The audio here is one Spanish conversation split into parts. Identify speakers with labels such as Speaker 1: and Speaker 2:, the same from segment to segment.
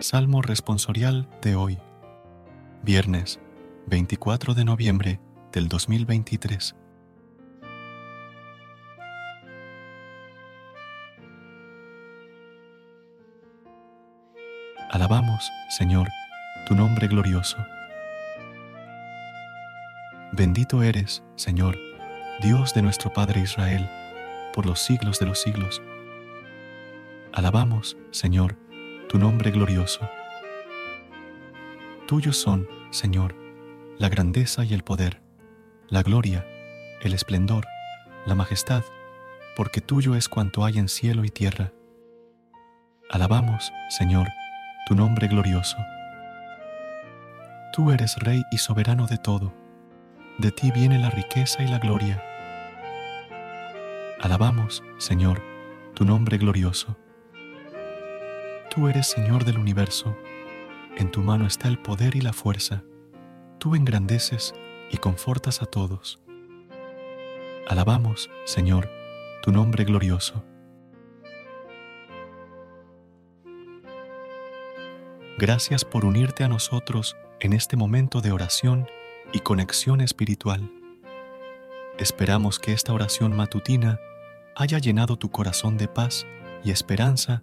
Speaker 1: Salmo responsorial de hoy, viernes 24 de noviembre del 2023. Alabamos, Señor, tu nombre glorioso. Bendito eres, Señor, Dios de nuestro Padre Israel, por los siglos de los siglos. Alabamos, Señor, tu nombre glorioso. Tuyos son, Señor, la grandeza y el poder, la gloria, el esplendor, la majestad, porque tuyo es cuanto hay en cielo y tierra. Alabamos, Señor, tu nombre glorioso. Tú eres Rey y soberano de todo, de ti viene la riqueza y la gloria. Alabamos, Señor, tu nombre glorioso. Tú eres Señor del universo, en tu mano está el poder y la fuerza, tú engrandeces y confortas a todos. Alabamos, Señor, tu nombre glorioso. Gracias por unirte a nosotros en este momento de oración y conexión espiritual. Esperamos que esta oración matutina haya llenado tu corazón de paz y esperanza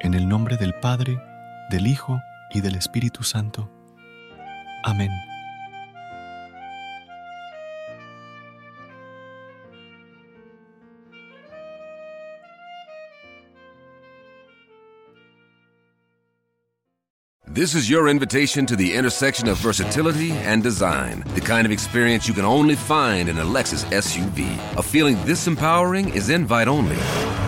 Speaker 1: en el nombre del Padre, del Hijo y del Espíritu Santo. Amén.
Speaker 2: This is your invitation to the intersection of versatility and design. The kind of experience you can only find in a Lexus SUV. A feeling this empowering is invite only.